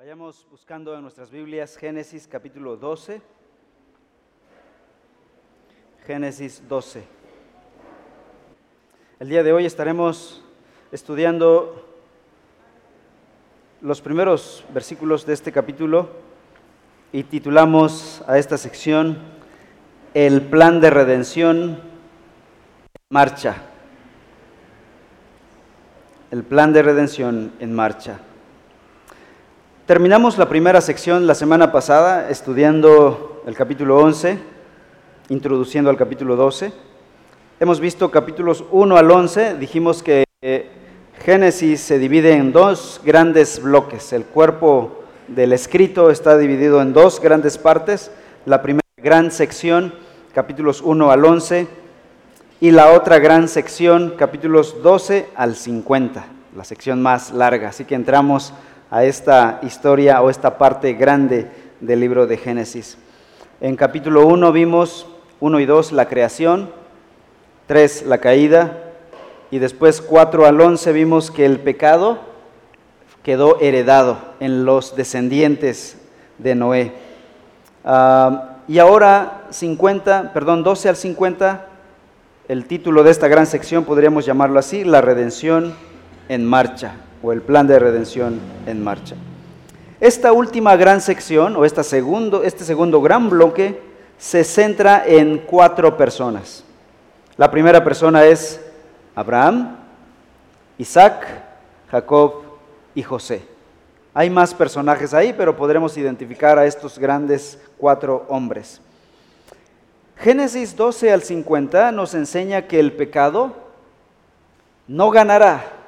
Vayamos buscando en nuestras Biblias Génesis capítulo 12. Génesis 12. El día de hoy estaremos estudiando los primeros versículos de este capítulo y titulamos a esta sección El plan de redención en marcha. El plan de redención en marcha. Terminamos la primera sección la semana pasada estudiando el capítulo 11, introduciendo al capítulo 12. Hemos visto capítulos 1 al 11, dijimos que eh, Génesis se divide en dos grandes bloques. El cuerpo del escrito está dividido en dos grandes partes. La primera gran sección, capítulos 1 al 11, y la otra gran sección, capítulos 12 al 50, la sección más larga. Así que entramos a esta historia o esta parte grande del libro de Génesis. En capítulo 1 vimos 1 y 2 la creación, 3 la caída y después 4 al 11 vimos que el pecado quedó heredado en los descendientes de Noé. Ah, y ahora 50, perdón, 12 al 50, el título de esta gran sección podríamos llamarlo así, la redención en marcha o el plan de redención en marcha. Esta última gran sección o esta segundo, este segundo gran bloque se centra en cuatro personas. La primera persona es Abraham, Isaac, Jacob y José. Hay más personajes ahí, pero podremos identificar a estos grandes cuatro hombres. Génesis 12 al 50 nos enseña que el pecado no ganará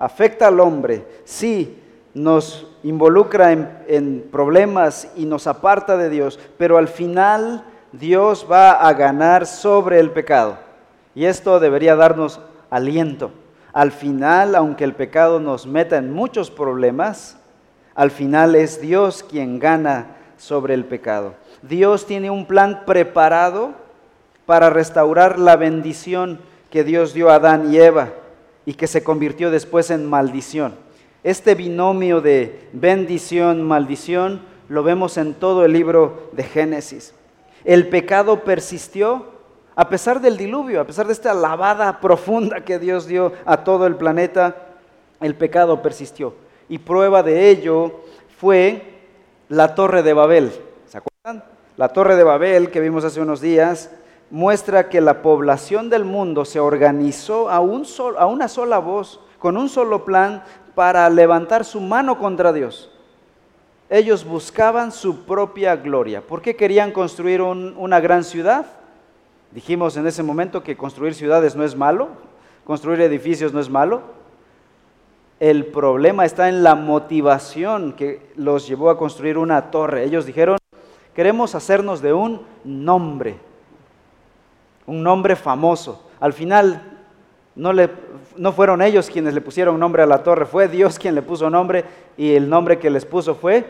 afecta al hombre, sí, nos involucra en, problemas y nos aparta de Dios, pero al final Dios va a ganar sobre el pecado. Y esto debería darnos aliento. Al final, aunque el pecado nos meta en muchos problemas, al final es Dios quien gana sobre el pecado. Dios tiene un plan preparado para restaurar la bendición que Dios dio a Adán y Eva y que se convirtió después en maldición. Este binomio de bendición, maldición, lo vemos en todo el libro de Génesis. El pecado persistió a pesar del diluvio, a pesar de esta lavada profunda que Dios dio a todo el planeta, el pecado persistió. Y prueba de ello fue la torre de Babel. ¿Se acuerdan? La torre de Babel que vimos hace unos días, muestra que la población del mundo se organizó a, una sola voz, con un solo plan, para levantar su mano contra Dios. Ellos buscaban su propia gloria. ¿Por qué querían construir una gran ciudad? Dijimos en ese momento que construir ciudades no es malo, construir edificios no es malo. El problema está en la motivación que los llevó a construir una torre. Ellos dijeron, queremos hacernos de un nombre un nombre famoso. Al final no, fueron ellos quienes le pusieron nombre a la torre, fue Dios quien le puso nombre y el nombre que les puso fue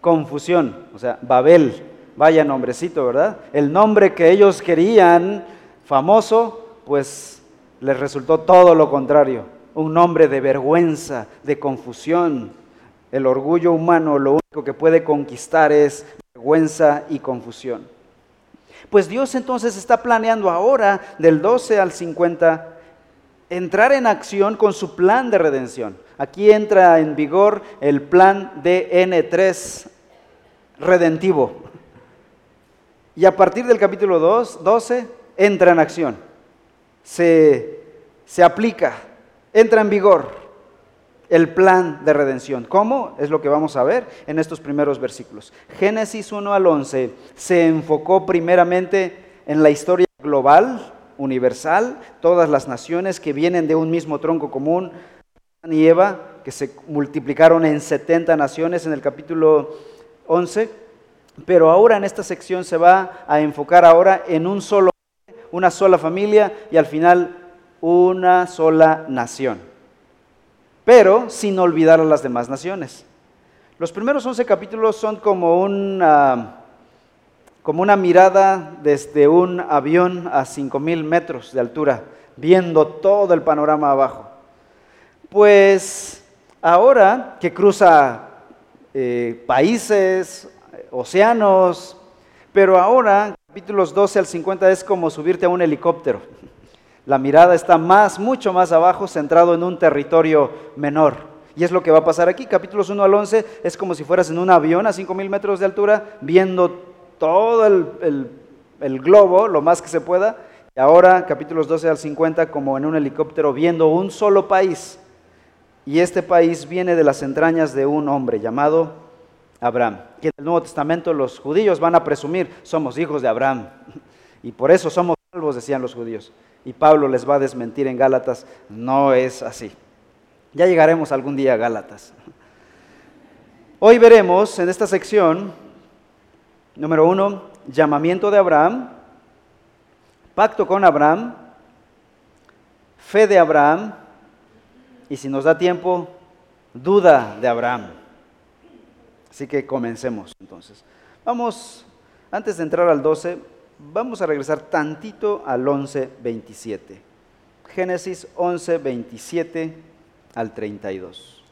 confusión, o sea, Babel, vaya nombrecito, ¿verdad? El nombre que ellos querían famoso, pues les resultó todo lo contrario, un nombre de vergüenza, de confusión. El orgullo humano lo único que puede conquistar es vergüenza y confusión. Pues Dios entonces está planeando ahora, del 12 al 50, entrar en acción con su plan de redención. Aquí entra en vigor el plan DN3 redentivo. Y a partir del capítulo 2, 12 entra en acción, se, se aplica, entra en vigor el plan de redención. ¿Cómo? Es lo que vamos a ver en estos primeros versículos. Génesis 1 al 11 se enfocó primeramente en la historia global, universal, todas las naciones que vienen de un mismo tronco común, y Eva, que se multiplicaron en 70 naciones en el capítulo 11, pero ahora en esta sección se va a enfocar ahora en un solo, una sola familia y al final una sola nación pero sin olvidar a las demás naciones. Los primeros 11 capítulos son como una, como una mirada desde un avión a 5.000 metros de altura, viendo todo el panorama abajo. Pues Ahora que cruza eh, países, océanos, pero ahora, capítulos 12 al 50 es como subirte a un helicóptero. La mirada está más, mucho más abajo, centrado en un territorio menor. Y es lo que va a pasar aquí. Capítulos 1 al 11 es como si fueras en un avión a 5.000 metros de altura, viendo todo el, el globo, lo más que se pueda. Y ahora, capítulos 12 al 50, como en un helicóptero, viendo un solo país. Y este país viene de las entrañas de un hombre llamado Abraham. Que en el Nuevo Testamento los judíos van a presumir, somos hijos de Abraham. Y por eso somos salvos, decían los judíos. Y Pablo les va a desmentir en Gálatas, no es así. Ya llegaremos algún día a Gálatas. Hoy veremos en esta sección, número uno, llamamiento de Abraham, pacto con Abraham, fe de Abraham y si nos da tiempo, duda de Abraham. Así que comencemos entonces. Vamos, antes de entrar al 12, vamos a regresar tantito al 11, 27. Génesis 11, 27 al 32.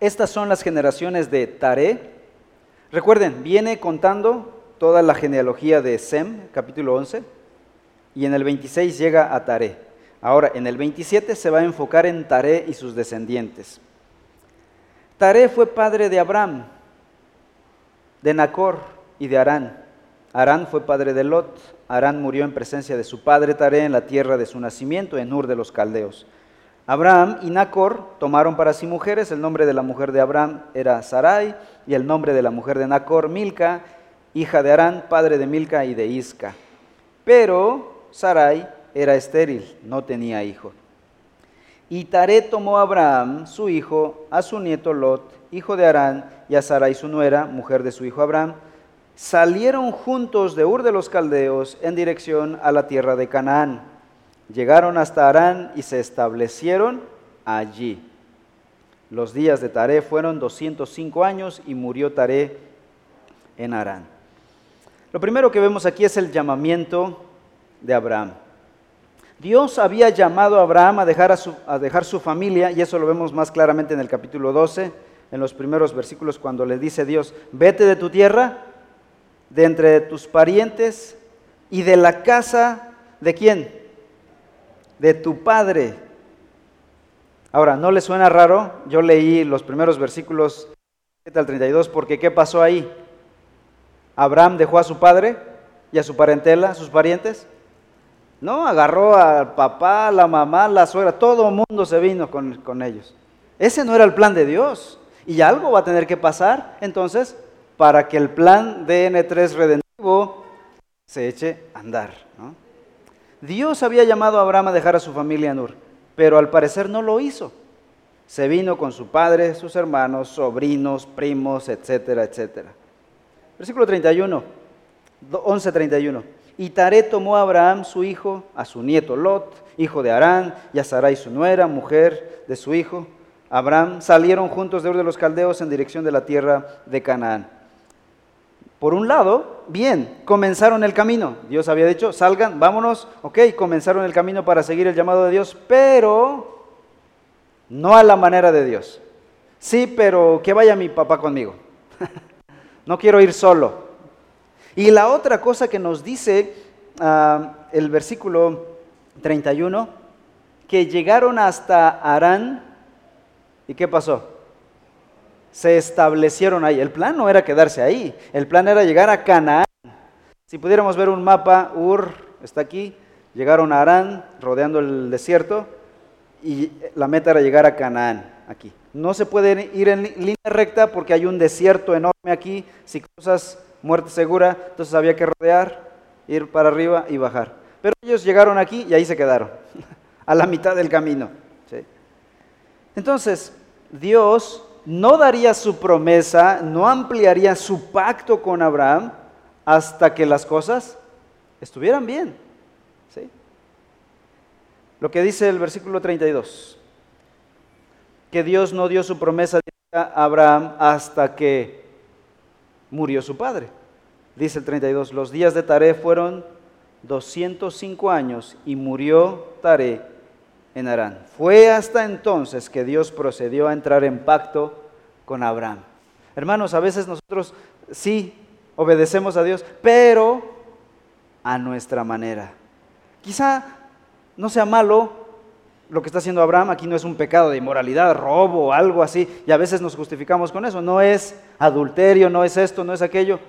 Estas son las generaciones de Taré. Recuerden, viene contando toda la genealogía de Sem, capítulo 11, y en el 26 llega a Taré. Ahora, en el 27 se va a enfocar en Taré y sus descendientes. Taré fue padre de Abraham, de Nacor y de Arán. Arán fue padre de Lot. Arán murió en presencia de su padre Taré en la tierra de su nacimiento, en Ur de los Caldeos. Abraham y Nacor tomaron para sí mujeres. El nombre de la mujer de Abraham era Sarai y el nombre de la mujer de Nacor, Milca, hija de Arán, padre de Milca y de Isca. Pero Sarai era estéril, no tenía hijo. Y Taré tomó a Abraham, su hijo, a su nieto Lot, hijo de Arán, y a Sarai su nuera, mujer de su hijo Abraham, salieron juntos de Ur de los Caldeos en dirección a la tierra de Canaán. Llegaron hasta Arán y se establecieron allí. Los días de Taré fueron 205 años y murió Taré en Arán. Lo primero que vemos aquí es el llamamiento de Abraham. Dios había llamado a Abraham a dejar, a, su, a dejar su familia, y eso lo vemos más claramente en el capítulo 12, en los primeros versículos, cuando le dice Dios, vete de tu tierra, de entre tus parientes y de la casa de quién? De tu padre. Ahora, ¿no le suena raro? Yo leí los primeros versículos al 32 porque ¿qué pasó ahí? Abraham dejó a su padre y a su parentela, a sus parientes. No, agarró al papá, la mamá, la suegra, todo el mundo se vino con, con ellos. Ese no era el plan de Dios. Y algo va a tener que pasar entonces para que el plan de N3 redentivo se eche a andar. Dios había llamado a Abraham a dejar a su familia en Ur, pero al parecer no lo hizo. Se vino con su padre, sus hermanos, sobrinos, primos, etcétera, etcétera. Versículo 31, 11:31. Y Taré tomó a Abraham su hijo, a su nieto Lot, hijo de Arán, y a Sarai su nuera, mujer de su hijo. Abraham salieron juntos de de los Caldeos en dirección de la tierra de Canaán. Por un lado, bien, comenzaron el camino. Dios había dicho, salgan, vámonos, ok, comenzaron el camino para seguir el llamado de Dios, pero no a la manera de Dios. Sí, pero que vaya mi papá conmigo. no quiero ir solo. Y la otra cosa que nos dice ah, el versículo 31, que llegaron hasta Arán, ¿y qué pasó? Se establecieron ahí. El plan no era quedarse ahí, el plan era llegar a Canaán. Si pudiéramos ver un mapa, Ur está aquí, llegaron a Arán, rodeando el desierto, y la meta era llegar a Canaán, aquí. No se puede ir en línea recta porque hay un desierto enorme aquí. Si cruzas muerte segura, entonces había que rodear, ir para arriba y bajar. Pero ellos llegaron aquí y ahí se quedaron, a la mitad del camino. Entonces, Dios no daría su promesa, no ampliaría su pacto con Abraham hasta que las cosas estuvieran bien. ¿sí? Lo que dice el versículo 32, que Dios no dio su promesa a Abraham hasta que murió su padre. Dice el 32, los días de Taré fueron 205 años y murió Taré en Arán. Fue hasta entonces que Dios procedió a entrar en pacto con Abraham. Hermanos, a veces nosotros sí obedecemos a Dios, pero a nuestra manera. Quizá no sea malo lo que está haciendo Abraham, aquí no es un pecado de inmoralidad, robo algo así, y a veces nos justificamos con eso, no es adulterio, no es esto, no es aquello,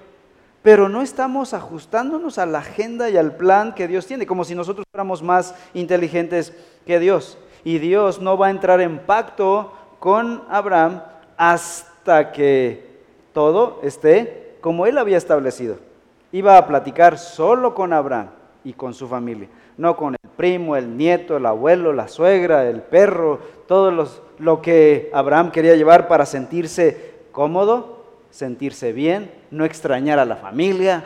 pero no estamos ajustándonos a la agenda y al plan que Dios tiene, como si nosotros fuéramos más inteligentes que Dios. Y Dios no va a entrar en pacto con Abraham hasta que todo esté como él había establecido. Iba a platicar solo con Abraham y con su familia, no con el primo, el nieto, el abuelo, la suegra, el perro, todo lo que Abraham quería llevar para sentirse cómodo sentirse bien, no extrañar a la familia,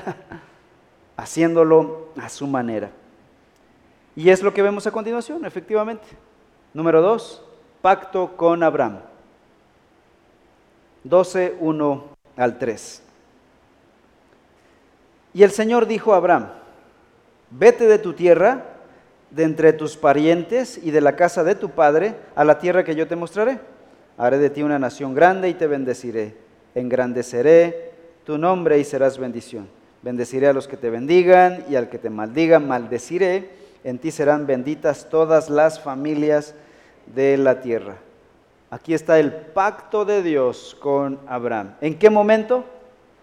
haciéndolo a su manera. Y es lo que vemos a continuación, efectivamente. Número dos, pacto con Abraham. 12, 1 al 3. Y el Señor dijo a Abraham, vete de tu tierra, de entre tus parientes y de la casa de tu padre, a la tierra que yo te mostraré. Haré de ti una nación grande y te bendeciré engrandeceré tu nombre y serás bendición. Bendeciré a los que te bendigan y al que te maldigan, maldeciré. En ti serán benditas todas las familias de la tierra. Aquí está el pacto de Dios con Abraham. ¿En qué momento?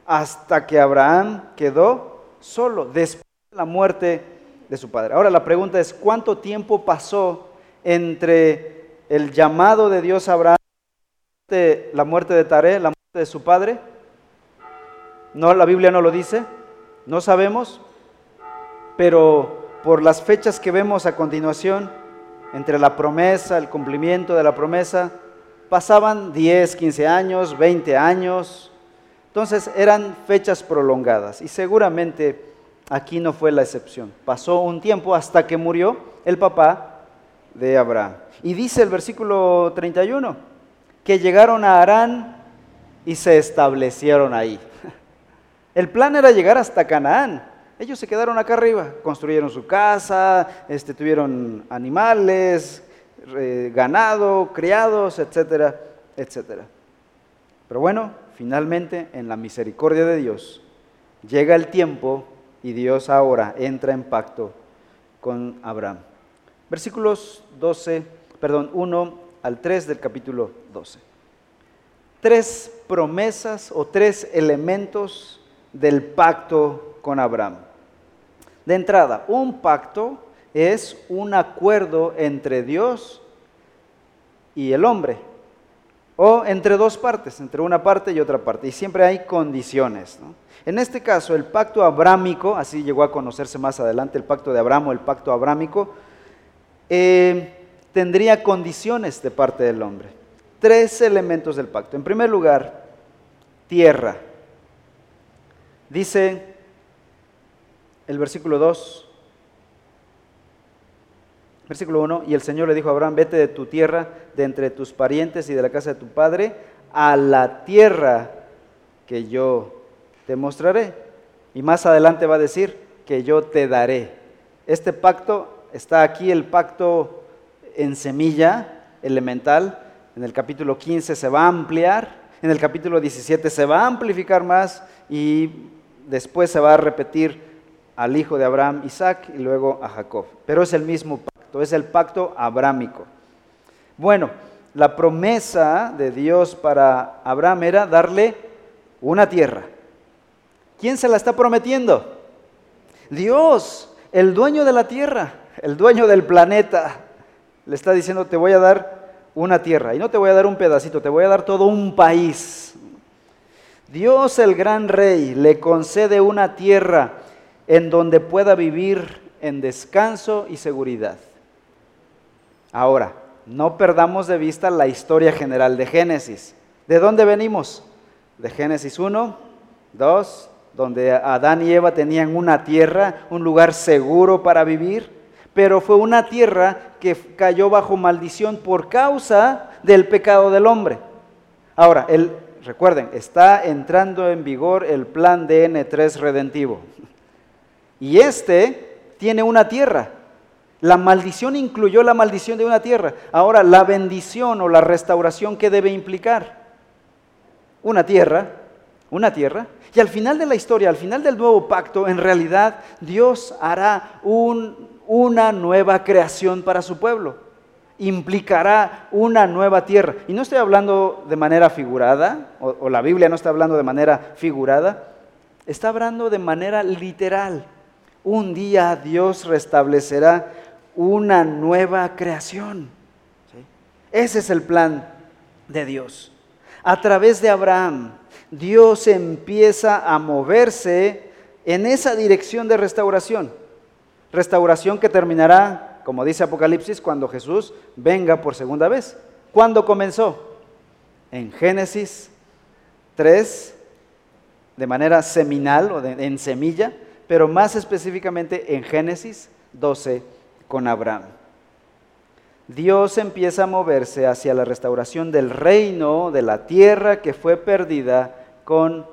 Hasta que Abraham quedó solo, después de la muerte de su padre. Ahora la pregunta es, ¿cuánto tiempo pasó entre el llamado de Dios a Abraham, la muerte de Taré, la de su padre? No, la Biblia no lo dice, no sabemos, pero por las fechas que vemos a continuación, entre la promesa, el cumplimiento de la promesa, pasaban 10, 15 años, 20 años, entonces eran fechas prolongadas y seguramente aquí no fue la excepción. Pasó un tiempo hasta que murió el papá de Abraham. Y dice el versículo 31, que llegaron a Arán y se establecieron ahí. El plan era llegar hasta Canaán. Ellos se quedaron acá arriba, construyeron su casa, este, tuvieron animales, ganado, criados, etcétera, etcétera. Pero bueno, finalmente en la misericordia de Dios llega el tiempo y Dios ahora entra en pacto con Abraham. Versículos 12, perdón, 1 al 3 del capítulo 12 tres promesas o tres elementos del pacto con Abraham. De entrada, un pacto es un acuerdo entre Dios y el hombre, o entre dos partes, entre una parte y otra parte, y siempre hay condiciones. En este caso, el pacto abrámico, así llegó a conocerse más adelante el pacto de Abraham o el pacto abrámico, eh, tendría condiciones de parte del hombre tres elementos del pacto. En primer lugar, tierra. Dice el versículo 2, versículo 1, y el Señor le dijo a Abraham, vete de tu tierra, de entre tus parientes y de la casa de tu padre, a la tierra que yo te mostraré. Y más adelante va a decir que yo te daré. Este pacto está aquí, el pacto en semilla elemental, en el capítulo 15 se va a ampliar, en el capítulo 17 se va a amplificar más y después se va a repetir al hijo de Abraham, Isaac, y luego a Jacob. Pero es el mismo pacto, es el pacto abrámico. Bueno, la promesa de Dios para Abraham era darle una tierra. ¿Quién se la está prometiendo? Dios, el dueño de la tierra, el dueño del planeta. Le está diciendo, te voy a dar una tierra. Y no te voy a dar un pedacito, te voy a dar todo un país. Dios el gran rey le concede una tierra en donde pueda vivir en descanso y seguridad. Ahora, no perdamos de vista la historia general de Génesis. ¿De dónde venimos? De Génesis 1, 2, donde Adán y Eva tenían una tierra, un lugar seguro para vivir pero fue una tierra que cayó bajo maldición por causa del pecado del hombre. Ahora, el, recuerden, está entrando en vigor el plan DN3 redentivo. Y este tiene una tierra. La maldición incluyó la maldición de una tierra. Ahora, la bendición o la restauración, ¿qué debe implicar? Una tierra, una tierra. Y al final de la historia, al final del nuevo pacto, en realidad Dios hará una nueva creación para su pueblo. Implicará una nueva tierra. Y no estoy hablando de manera figurada, o, la Biblia no está hablando de manera figurada, está hablando de manera literal. Un día Dios restablecerá una nueva creación. Ese es el plan de Dios. A través de Abraham, Dios empieza a moverse en esa dirección de restauración. Restauración que terminará, como dice Apocalipsis, cuando Jesús venga por segunda vez. ¿Cuándo comenzó? En Génesis 3, de manera seminal o en semilla, pero más específicamente en Génesis 12 con Abraham. Dios empieza a moverse hacia la restauración del reino, de la tierra que fue perdida con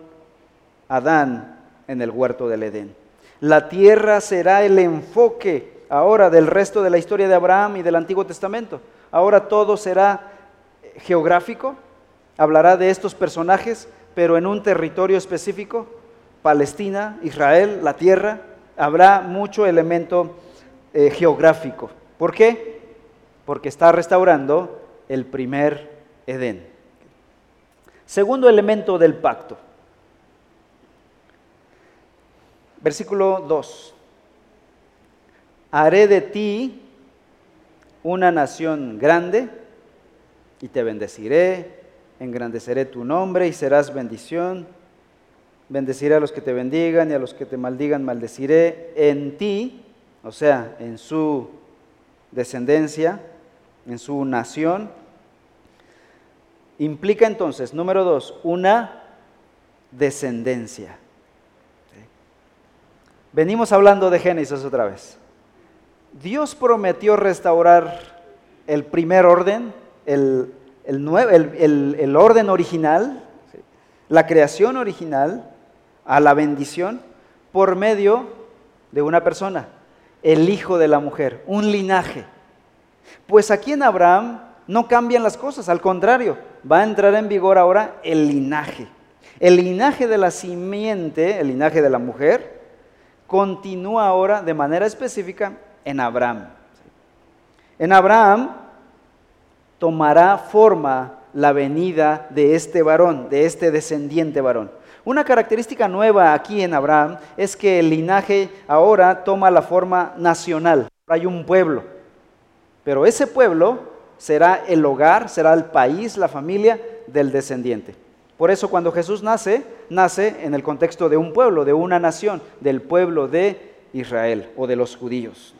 Adán en el huerto del Edén. La tierra será el enfoque ahora del resto de la historia de Abraham y del Antiguo Testamento. Ahora todo será geográfico, hablará de estos personajes, pero en un territorio específico, Palestina, Israel, la tierra, habrá mucho elemento eh, geográfico. ¿Por qué? Porque está restaurando el primer Edén. Segundo elemento del pacto. Versículo 2. Haré de ti una nación grande y te bendeciré, engrandeceré tu nombre y serás bendición. Bendeciré a los que te bendigan y a los que te maldigan, maldeciré. En ti o sea, en su descendencia, en su nación, implica entonces, número dos, una descendencia. Venimos hablando de Génesis otra vez. Dios prometió restaurar el primer orden, el, el orden original, la creación original, a la bendición, por medio de una persona, el hijo de la mujer, un linaje. Pues aquí en Abraham no cambian las cosas, al contrario, va a entrar en vigor ahora el linaje. El linaje de la simiente, el linaje de la mujer, continúa ahora de manera específica en Abraham. En Abraham tomará forma la venida de este varón, de este descendiente varón. Una característica nueva aquí en Abraham es que el linaje ahora toma la forma nacional. Hay un pueblo, pero ese pueblo será el hogar, será el país, la familia del descendiente. Por eso cuando Jesús nace, nace en el contexto de un pueblo, de una nación, del pueblo de Israel o de los judíos.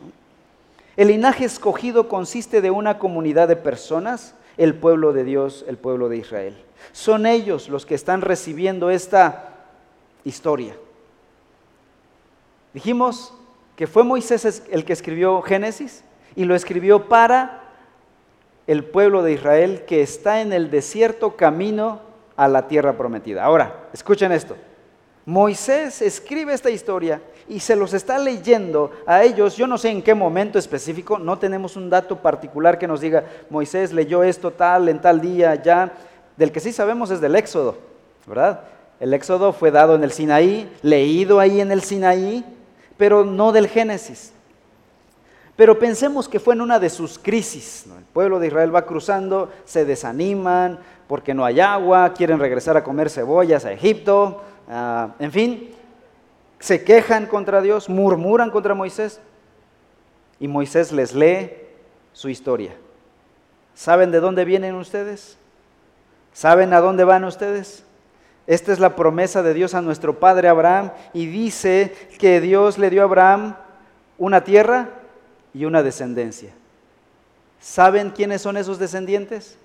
El linaje escogido consiste de una comunidad de personas, el pueblo de Dios, el pueblo de Israel. Son ellos los que están recibiendo esta historia. Dijimos que fue Moisés el que escribió Génesis y lo escribió para el pueblo de Israel que está en el desierto camino a la tierra prometida. Ahora, escuchen esto. Moisés escribe esta historia y se los está leyendo a ellos, yo no sé en qué momento específico, no tenemos un dato particular que nos diga, Moisés leyó esto tal, en tal día, ya, del que sí sabemos es del Éxodo, ¿verdad? El Éxodo fue dado en el Sinaí, leído ahí en el Sinaí, pero no del Génesis. Pero pensemos que fue en una de sus crisis. El pueblo de Israel va cruzando, se desaniman porque no hay agua, quieren regresar a comer cebollas a Egipto, ah, en fin, se quejan contra Dios, murmuran contra Moisés y Moisés les lee su historia. ¿Saben de dónde vienen ustedes? ¿Saben a dónde van ustedes? Esta es la promesa de Dios a nuestro padre Abraham y dice que Dios le dio a Abraham una tierra y una descendencia. ¿Saben quiénes son esos descendientes?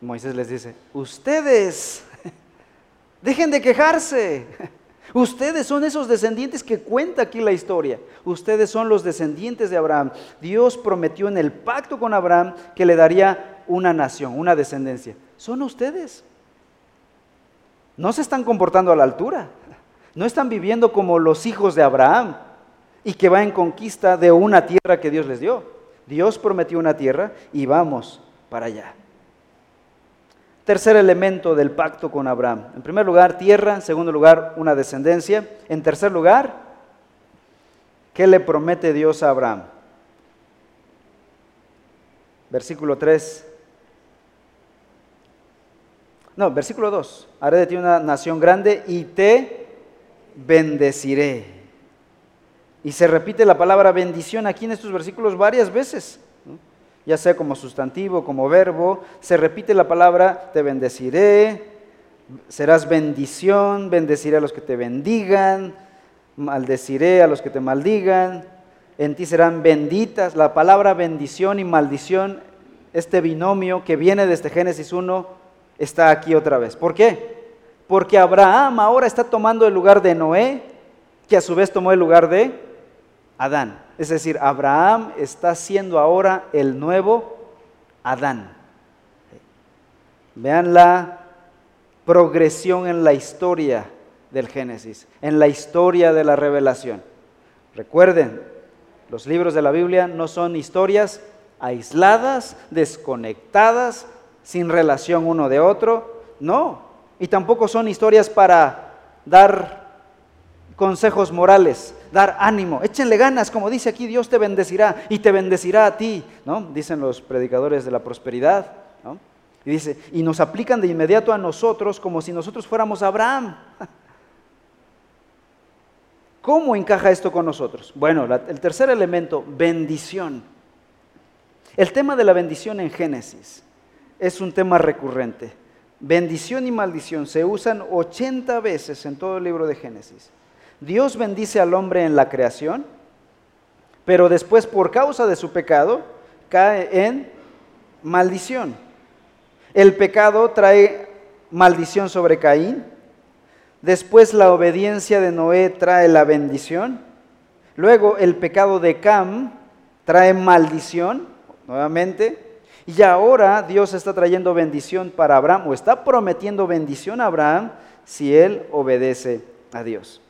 Moisés les dice, ustedes, dejen de quejarse. Ustedes son esos descendientes que cuenta aquí la historia. Ustedes son los descendientes de Abraham. Dios prometió en el pacto con Abraham que le daría una nación, una descendencia. Son ustedes. No se están comportando a la altura. No están viviendo como los hijos de Abraham. Y que va en conquista de una tierra que Dios les dio. Dios prometió una tierra y vamos para allá. Tercer elemento del pacto con Abraham. En primer lugar, tierra. En segundo lugar, una descendencia. En tercer lugar, ¿qué le promete Dios a Abraham? Versículo 3. No, versículo 2. Haré de ti una nación grande y te bendeciré. Y se repite la palabra bendición aquí en estos versículos varias veces ya sea como sustantivo, como verbo, se repite la palabra te bendeciré, serás bendición, bendeciré a los que te bendigan, maldeciré a los que te maldigan, en ti serán benditas. La palabra bendición y maldición, este binomio que viene desde Génesis 1, está aquí otra vez. ¿Por qué? Porque Abraham ahora está tomando el lugar de Noé, que a su vez tomó el lugar de Adán. Es decir, Abraham está siendo ahora el nuevo Adán. Vean la progresión en la historia del Génesis, en la historia de la revelación. Recuerden, los libros de la Biblia no son historias aisladas, desconectadas, sin relación uno de otro, no. Y tampoco son historias para dar consejos morales, dar ánimo, échenle ganas, como dice aquí, Dios te bendecirá y te bendecirá a ti, ¿no? Dicen los predicadores de la prosperidad. Y dice, y nos aplican de inmediato a nosotros como si nosotros fuéramos Abraham. ¿Cómo encaja esto con nosotros? Bueno, el tercer elemento, bendición. El tema de la bendición en Génesis es un tema recurrente. Bendición y maldición se usan 80 veces en todo el libro de Génesis. Dios bendice al hombre en la creación, pero después por causa de su pecado cae en maldición. El pecado trae maldición sobre Caín, después la obediencia de Noé trae la bendición, luego el pecado de Cam trae maldición nuevamente, y ahora Dios está trayendo bendición para Abraham o está prometiendo bendición a Abraham si él obedece a Dios.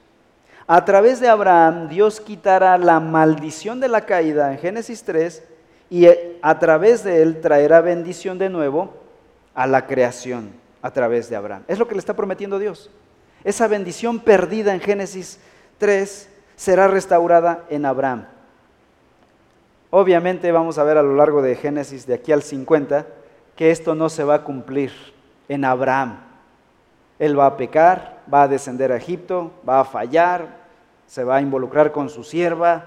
A través de Abraham, Dios quitará la maldición de la caída en Génesis 3 y a través de él traerá bendición de nuevo a la creación a través de Abraham. Es lo que le está prometiendo Dios. Esa bendición perdida en Génesis 3 será restaurada en Abraham. Obviamente vamos a ver a lo largo de Génesis de aquí al 50 que esto no se va a cumplir en Abraham. Él va a pecar, va a descender a Egipto, va a fallar, se va a involucrar con su sierva,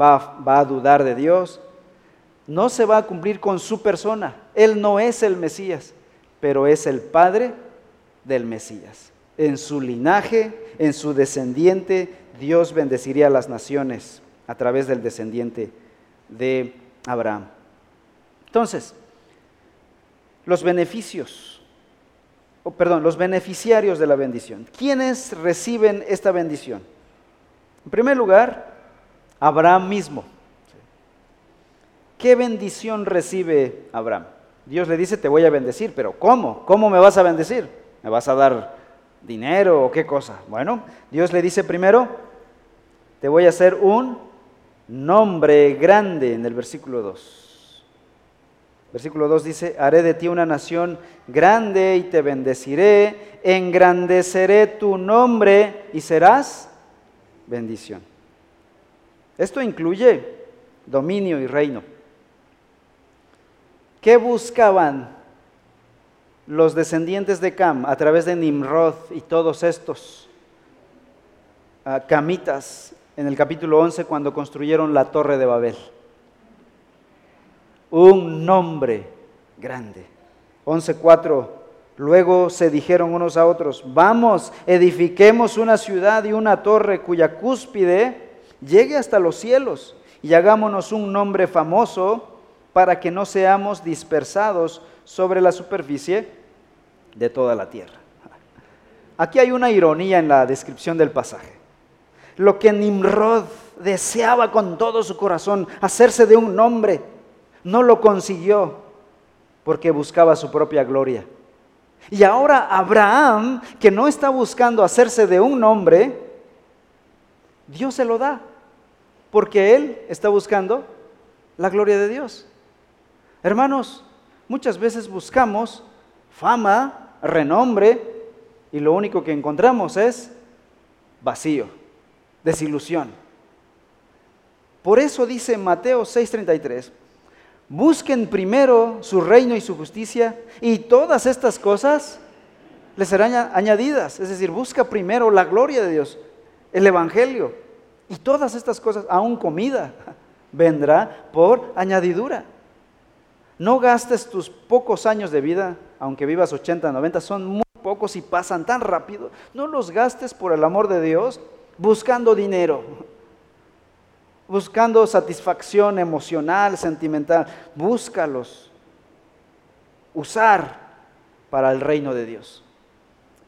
va, va a dudar de Dios. No se va a cumplir con su persona. Él no es el Mesías, pero es el Padre del Mesías. En su linaje, en su descendiente, Dios bendeciría a las naciones a través del descendiente de Abraham. Entonces, los beneficios perdón, los beneficiarios de la bendición. ¿Quiénes reciben esta bendición? En primer lugar, Abraham mismo. ¿Qué bendición recibe Abraham? Dios le dice, te voy a bendecir, pero ¿cómo? ¿Cómo me vas a bendecir? ¿Me vas a dar dinero o qué cosa? Bueno, Dios le dice primero, te voy a hacer un nombre grande en el versículo 2. Versículo 2 dice, haré de ti una nación grande y te bendeciré, engrandeceré tu nombre y serás bendición. Esto incluye dominio y reino. ¿Qué buscaban los descendientes de Cam a través de Nimrod y todos estos ah, camitas en el capítulo 11 cuando construyeron la torre de Babel? Un nombre grande. 11.4. Luego se dijeron unos a otros, vamos, edifiquemos una ciudad y una torre cuya cúspide llegue hasta los cielos y hagámonos un nombre famoso para que no seamos dispersados sobre la superficie de toda la tierra. Aquí hay una ironía en la descripción del pasaje. Lo que Nimrod deseaba con todo su corazón, hacerse de un nombre, no lo consiguió porque buscaba su propia gloria. Y ahora Abraham, que no está buscando hacerse de un nombre, Dios se lo da. porque él está buscando la gloria de Dios. Hermanos, muchas veces buscamos fama, renombre, y lo único que encontramos es vacío, desilusión. Por eso dice Mateo 6:33, busquen primero su reino y su justicia, y todas estas cosas les serán añadidas. Es decir, busca primero la gloria de Dios, el Evangelio, y todas estas cosas, aún comida, vendrá por añadidura. No gastes tus pocos años de vida, aunque vivas 80, 90, son muy pocos y pasan tan rápido. No los gastes por el amor de Dios buscando dinero, buscando satisfacción emocional, sentimental. Búscalos usar para el reino de Dios,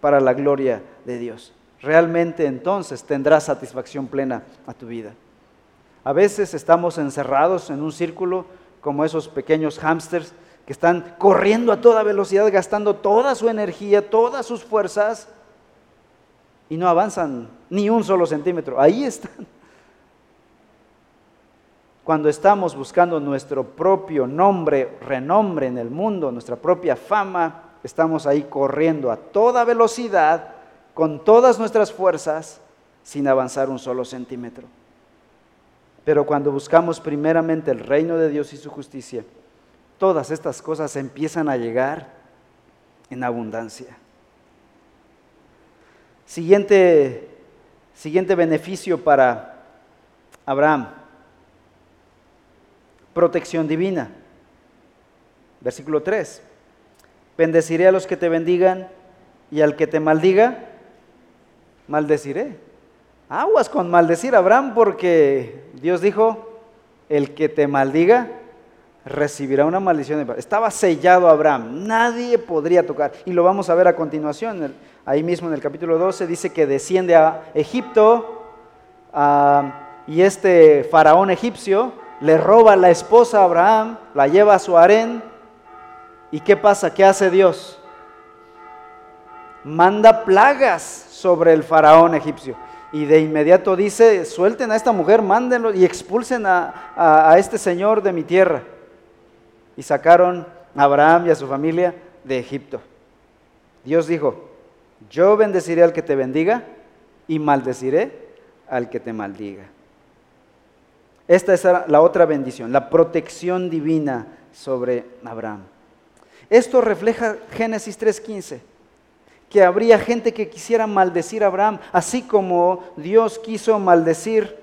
para la gloria de Dios. Realmente entonces tendrás satisfacción plena a tu vida. A veces estamos encerrados en un círculo como esos pequeños hámsters que están corriendo a toda velocidad, gastando toda su energía, todas sus fuerzas, y no avanzan ni un solo centímetro. Ahí están. Cuando estamos buscando nuestro propio nombre, renombre en el mundo, nuestra propia fama, estamos ahí corriendo a toda velocidad, con todas nuestras fuerzas, sin avanzar un solo centímetro. Pero cuando buscamos primeramente el reino de Dios y su justicia, todas estas cosas empiezan a llegar en abundancia. Siguiente, siguiente beneficio para Abraham. Protección divina. Versículo 3. Bendeciré a los que te bendigan y al que te maldiga, maldeciré. Aguas con maldecir Abraham porque Dios dijo, el que te maldiga recibirá una maldición. Estaba sellado Abraham, nadie podría tocar. Y lo vamos a ver a continuación, ahí mismo en el capítulo 12 dice que desciende a Egipto y este faraón egipcio le roba la esposa a Abraham, la lleva a su harén. ¿Y qué pasa? ¿Qué hace Dios? Manda plagas sobre el faraón egipcio y de inmediato dice, suelten a esta mujer, mándenlo y expulsen a, este señor de mi tierra. Y sacaron a Abraham y a su familia de Egipto. Dios dijo, yo bendeciré al que te bendiga y maldeciré al que te maldiga. Esta es la otra bendición, la protección divina sobre Abraham. Esto refleja Génesis 3.15 que habría gente que quisiera maldecir a Abraham, así como Dios quiso maldecir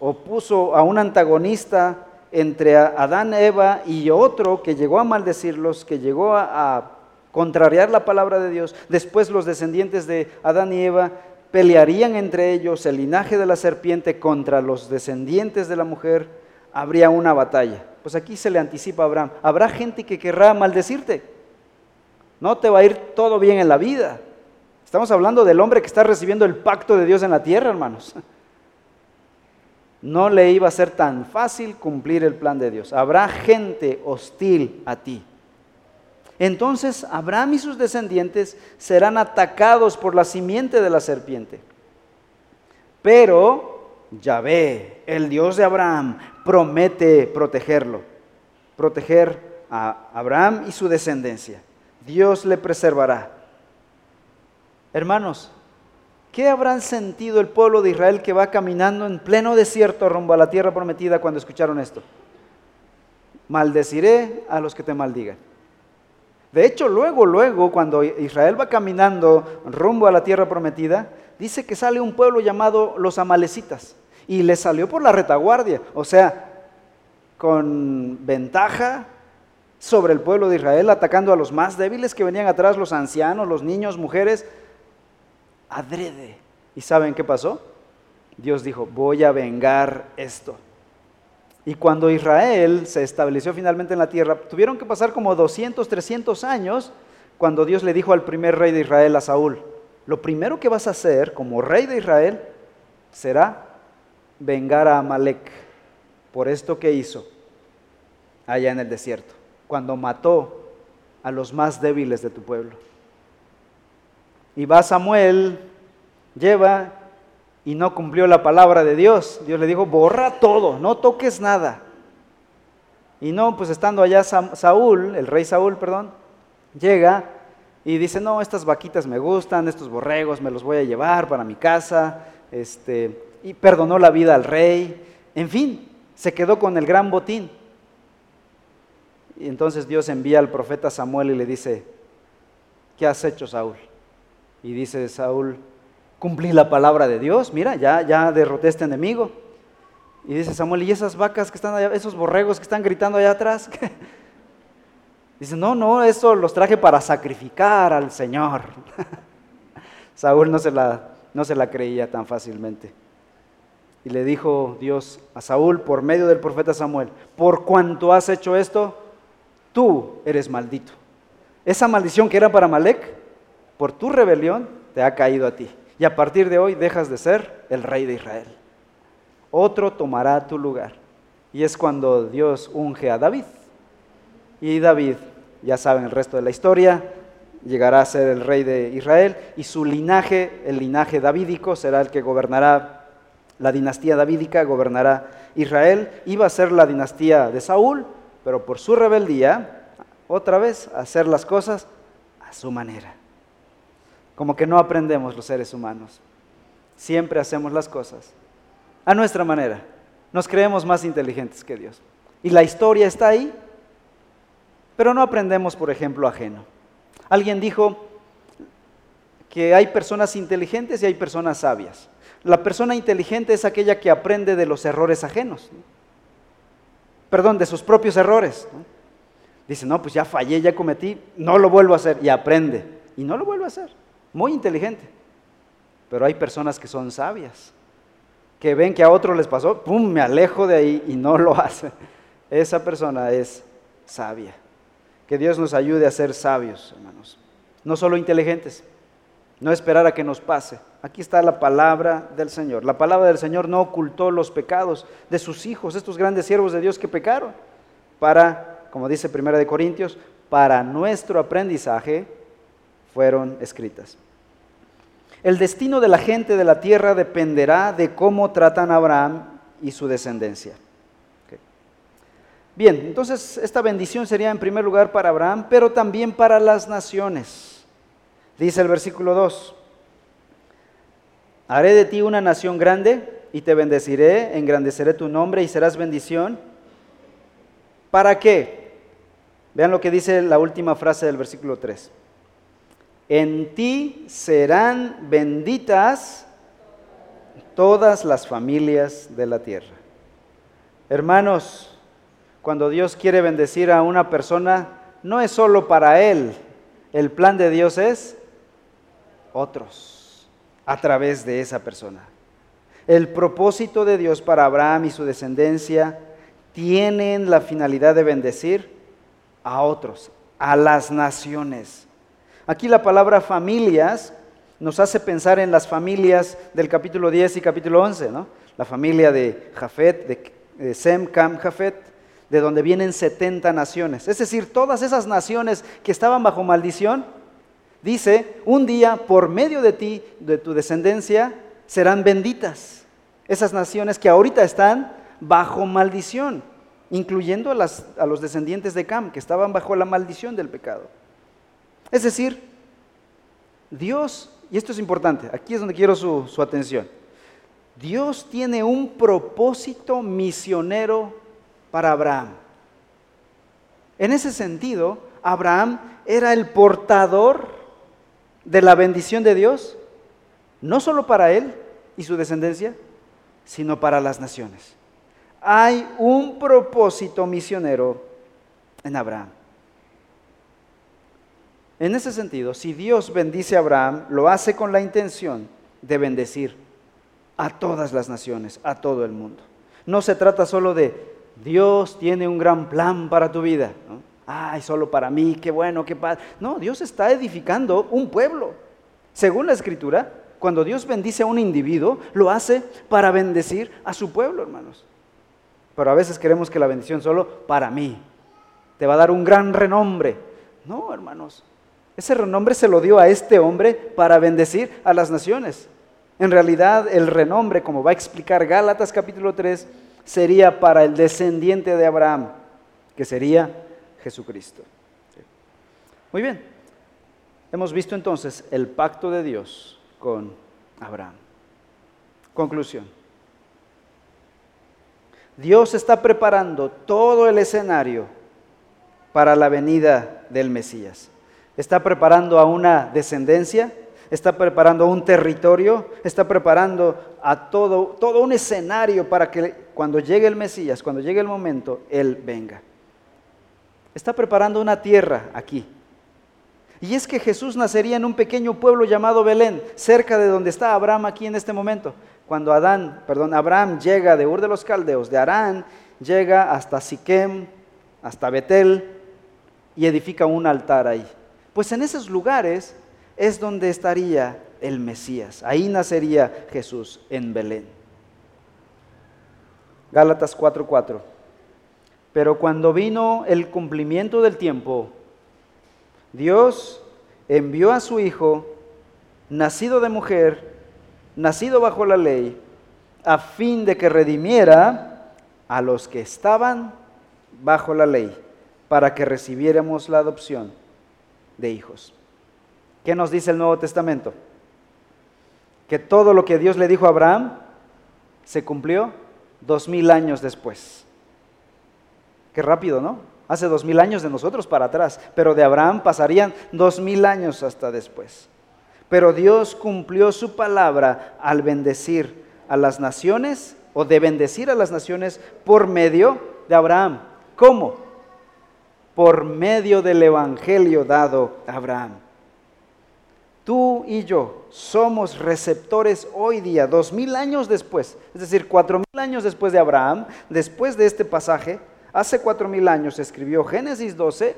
o puso a un antagonista entre Adán, Eva y otro que llegó a maldecirlos, que llegó a, contrariar la palabra de Dios. Después los descendientes de Adán y Eva pelearían entre ellos el linaje de la serpiente contra los descendientes de la mujer. Habría una batalla. Pues aquí se le anticipa a Abraham. Habrá gente que querrá maldecirte. No te va a ir todo bien en la vida. Estamos hablando del hombre que está recibiendo el pacto de Dios en la tierra, hermanos. No le iba a ser tan fácil cumplir el plan de Dios. Habrá gente hostil a ti. Entonces Abraham y sus descendientes serán atacados por la simiente de la serpiente. Pero Yahvé, el Dios de Abraham, promete protegerlo, proteger a Abraham y su descendencia. Dios le preservará. Hermanos, ¿qué habrán sentido el pueblo de Israel que va caminando en pleno desierto rumbo a la tierra prometida cuando escucharon esto? Maldeciré a los que te maldigan. De hecho, luego, luego, cuando Israel va caminando rumbo a la tierra prometida, dice que sale un pueblo llamado los amalecitas y le salió por la retaguardia, o sea, con ventaja, sobre el pueblo de Israel, atacando a los más débiles que venían atrás, los ancianos, los niños, mujeres, adrede. ¿Y saben qué pasó? Dios dijo, voy a vengar esto. Y cuando Israel se estableció finalmente en la tierra, tuvieron que pasar como 200, 300 años cuando Dios le dijo al primer rey de Israel, a Saúl, lo primero que vas a hacer como rey de Israel será vengar a Amalek por esto que hizo allá en el desierto cuando mató a los más débiles de tu pueblo. Y va Samuel, lleva y no cumplió la palabra de Dios. Dios le dijo, borra todo, no toques nada. Y no, pues estando allá Saúl, el rey Saúl, perdón, llega y dice, no, estas vaquitas me gustan, estos borregos me los voy a llevar para mi casa, este, y perdonó la vida al rey, en fin, se quedó con el gran botín. Y entonces Dios envía al profeta Samuel y le dice, ¿qué has hecho Saúl? Y dice Saúl, cumplí la palabra de Dios, mira, ya, ya derroté a este enemigo. Y dice Samuel, ¿y esas vacas que están allá, esos borregos que están gritando allá atrás? dice, no, no, eso los traje para sacrificar al Señor. Saúl no se, la, no se la creía tan fácilmente. Y le dijo Dios a Saúl por medio del profeta Samuel, por cuanto has hecho esto, tú eres maldito. Esa maldición que era para Malek, por tu rebelión, te ha caído a ti. Y a partir de hoy dejas de ser el rey de Israel. Otro tomará tu lugar. Y es cuando Dios unge a David. Y David, ya saben el resto de la historia, llegará a ser el rey de Israel y su linaje, el linaje davídico, será el que gobernará la dinastía davídica, gobernará Israel. Iba a ser la dinastía de Saúl, pero por su rebeldía, otra vez, hacer las cosas a su manera. Como que no aprendemos los seres humanos. Siempre hacemos las cosas a nuestra manera. Nos creemos más inteligentes que Dios. Y la historia está ahí, pero no aprendemos por ejemplo ajeno. Alguien dijo que hay personas inteligentes y hay personas sabias. La persona inteligente es aquella que aprende de los errores ajenos perdón, de sus propios errores. Dice, no, pues ya fallé, ya cometí, no lo vuelvo a hacer y aprende. Y no lo vuelve a hacer. Muy inteligente. Pero hay personas que son sabias, que ven que a otro les pasó, ¡pum!, me alejo de ahí y no lo hace. Esa persona es sabia. Que Dios nos ayude a ser sabios, hermanos. No solo inteligentes, no esperar a que nos pase. Aquí está la palabra del Señor. La palabra del Señor no ocultó los pecados de sus hijos, estos grandes siervos de Dios que pecaron, para, como dice Primera de Corintios, para nuestro aprendizaje fueron escritas. El destino de la gente de la tierra dependerá de cómo tratan a Abraham y su descendencia. Bien, entonces esta bendición sería en primer lugar para Abraham, pero también para las naciones. Dice el versículo 2, haré de ti una nación grande y te bendeciré, engrandeceré tu nombre y serás bendición. ¿Para qué? Vean lo que dice la última frase del versículo 3. En ti serán benditas todas las familias de la tierra. Hermanos, cuando Dios quiere bendecir a una persona, no es solo para él. El plan de Dios es otros a través de esa persona. El propósito de Dios para Abraham y su descendencia tienen la finalidad de bendecir a otros, a las naciones. Aquí la palabra familias nos hace pensar en las familias del capítulo 10 y capítulo 11, ¿no? La familia de Jafet, de Sem, Cam, Jafet, de donde vienen 70 naciones. Es decir, todas esas naciones que estaban bajo maldición, Dice, un día por medio de ti, de tu descendencia, serán benditas esas naciones que ahorita están bajo maldición, incluyendo a, a los descendientes de Cam, que estaban bajo la maldición del pecado. Es decir, Dios, y esto es importante, aquí es donde quiero su, atención, Dios tiene un propósito misionero para Abraham. En ese sentido, Abraham era el portador de la bendición de Dios, no solo para él y su descendencia, sino para las naciones. Hay un propósito misionero en Abraham. En ese sentido, si Dios bendice a Abraham, lo hace con la intención de bendecir a todas las naciones, a todo el mundo. No se trata solo de Dios tiene un gran plan para tu vida. ay, solo para mí, qué bueno, qué paz. No, Dios está edificando un pueblo. Según la escritura, cuando Dios bendice a un individuo, lo hace para bendecir a su pueblo, hermanos. Pero a veces queremos que la bendición solo para mí. Te va a dar un gran renombre. No, hermanos. Ese renombre se lo dio a este hombre para bendecir a las naciones. En realidad, el renombre, como va a explicar Gálatas capítulo 3, sería para el descendiente de Abraham, que sería Jesucristo. Muy bien, hemos visto entonces el pacto de Dios con Abraham. Conclusión. Dios está preparando todo el escenario para la venida del Mesías. Está preparando a una descendencia, está preparando un territorio, está preparando a todo, todo un escenario para que cuando llegue el Mesías, cuando llegue el momento, Él venga. Está preparando una tierra aquí. Y es que Jesús nacería en un pequeño pueblo llamado Belén, cerca de donde está Abraham aquí en este momento. Cuando Adán, perdón, Abraham llega de Ur de los Caldeos, de Arán, llega hasta Siquem, hasta Betel y edifica un altar ahí. Pues en esos lugares es donde estaría el Mesías. Ahí nacería Jesús en Belén. Gálatas 4:4. Pero cuando vino el cumplimiento del tiempo, Dios envió a su Hijo, nacido de mujer, nacido bajo la ley, a fin de que redimiera a los que estaban bajo la ley, para que recibiéramos la adopción de hijos. ¿Qué nos dice el Nuevo Testamento? Que todo lo que Dios le dijo a Abraham se cumplió dos mil años después. Qué rápido, ¿no? Hace dos mil años de nosotros para atrás, pero de Abraham pasarían dos mil años hasta después. Pero Dios cumplió su palabra al bendecir a las naciones o de bendecir a las naciones por medio de Abraham. ¿Cómo? Por medio del Evangelio dado a Abraham. Tú y yo somos receptores hoy día, dos mil años después, es decir, cuatro mil años después de Abraham, después de este pasaje, hace cuatro mil años escribió Génesis 12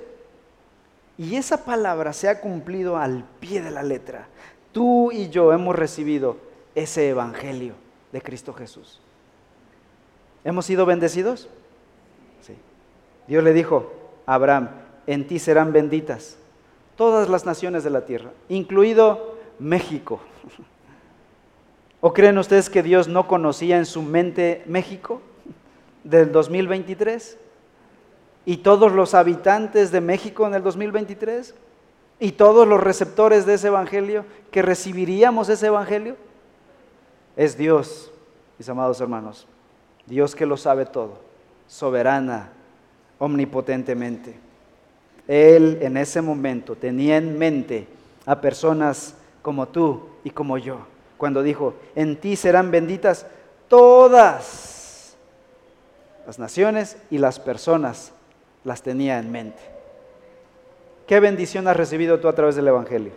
y esa palabra se ha cumplido al pie de la letra. Tú y yo hemos recibido ese evangelio de Cristo Jesús. ¿Hemos sido bendecidos? Sí. Dios le dijo Abraham, en ti serán benditas todas las naciones de la tierra, incluido México. ¿O creen ustedes que Dios no conocía en su mente México del 2023? ¿Y todos los habitantes de México en el 2023? ¿Y todos los receptores de ese evangelio que recibiríamos ese evangelio? Es Dios, mis amados hermanos, Dios que lo sabe todo, soberana, omnipotentemente. Él en ese momento tenía en mente a personas como tú y como yo, cuando dijo, en ti serán benditas todas las naciones y las personas, las tenía en mente. ¿Qué bendición has recibido tú a través del Evangelio?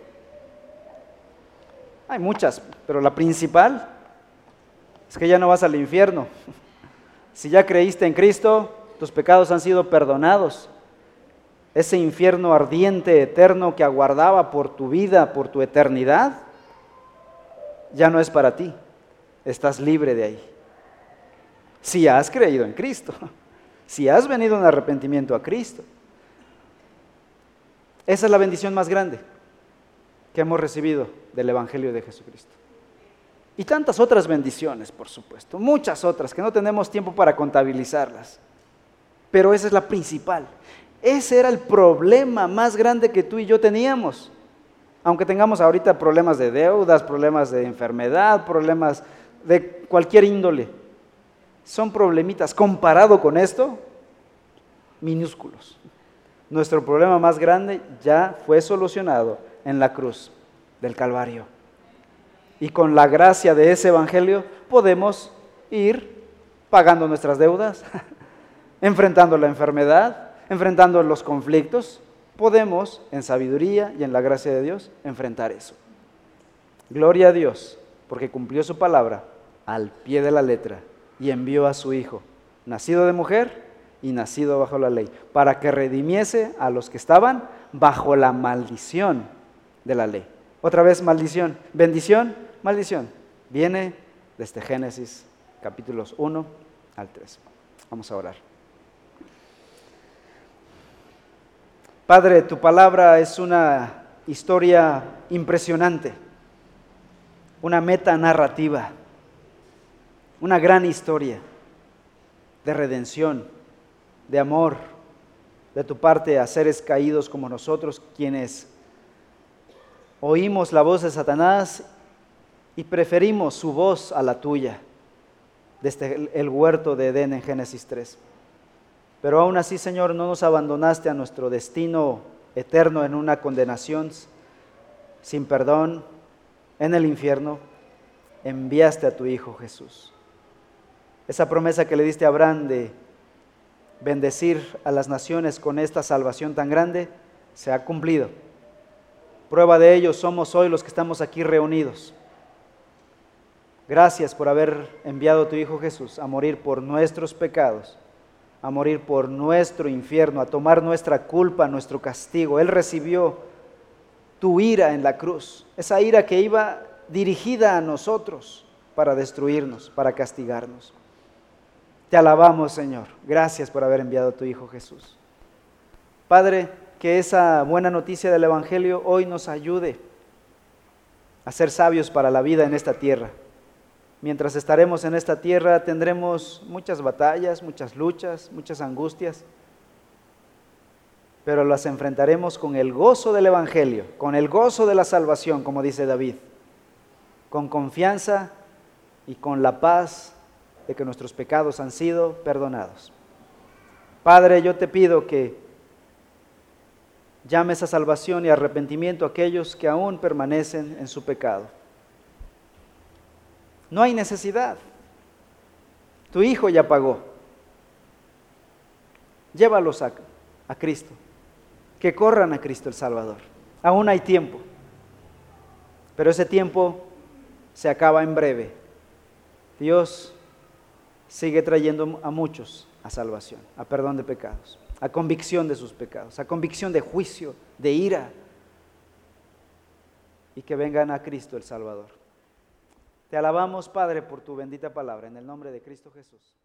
Hay muchas, pero la principal es que ya no vas al infierno. Si ya creíste en Cristo, tus pecados han sido perdonados ese infierno ardiente, eterno que aguardaba por tu vida, por tu eternidad, ya no es para ti. Estás libre de ahí. Si has creído en Cristo, si has venido en arrepentimiento a Cristo. Esa es la bendición más grande que hemos recibido del Evangelio de Jesucristo. Y tantas otras bendiciones, por supuesto, muchas otras que no tenemos tiempo para contabilizarlas. Pero esa es la principal. Ese era el problema más grande que tú y yo teníamos. Aunque tengamos ahorita problemas de deudas, problemas de enfermedad, problemas de cualquier índole. Son problemitas. Comparado con esto, minúsculos. Nuestro problema más grande ya fue solucionado en la cruz del Calvario. Y con la gracia de ese Evangelio podemos ir pagando nuestras deudas, enfrentando la enfermedad, enfrentando los conflictos, podemos, en sabiduría y en la gracia de Dios, enfrentar eso. Gloria a Dios, porque cumplió su palabra al pie de la letra y envió a su Hijo, nacido de mujer y nacido bajo la ley, para que redimiese a los que estaban bajo la maldición de la ley. Otra vez maldición, bendición, maldición. Viene desde Génesis capítulos 1 al 3. Vamos a orar. Padre, tu palabra es una historia impresionante, una meta narrativa, una gran historia de redención, de amor de tu parte a seres caídos como nosotros, quienes oímos la voz de Satanás y preferimos su voz a la tuya desde el huerto de Edén en Génesis 3. Pero aún así, Señor, no nos abandonaste a nuestro destino eterno en una condenación sin perdón en el infierno. Enviaste a tu Hijo Jesús. Esa promesa que le diste a Abraham de bendecir a las naciones con esta salvación tan grande se ha cumplido. Prueba de ello somos hoy los que estamos aquí reunidos. Gracias por haber enviado a tu Hijo Jesús a morir por nuestros pecados a morir por nuestro infierno, a tomar nuestra culpa, nuestro castigo. Él recibió tu ira en la cruz, esa ira que iba dirigida a nosotros para destruirnos, para castigarnos. Te alabamos, Señor. Gracias por haber enviado a tu Hijo Jesús. Padre, que esa buena noticia del Evangelio hoy nos ayude a ser sabios para la vida en esta tierra Mientras estaremos en esta tierra tendremos muchas batallas, muchas luchas, muchas angustias, pero las enfrentaremos con el gozo del Evangelio, con el gozo de la salvación, como dice David, con confianza y con la paz de que nuestros pecados han sido perdonados. Padre, yo te pido que llames a salvación y arrepentimiento a aquellos que aún permanecen en su pecado. No hay necesidad. Tu hijo ya pagó. Llévalos a, a Cristo. Que corran a Cristo el Salvador. Aún hay tiempo. Pero ese tiempo se acaba en breve. Dios sigue trayendo a muchos a salvación, a perdón de pecados, a convicción de sus pecados, a convicción de juicio, de ira, y que vengan a Cristo el Salvador. Te alabamos, Padre, por tu bendita palabra, en el nombre de Cristo Jesús.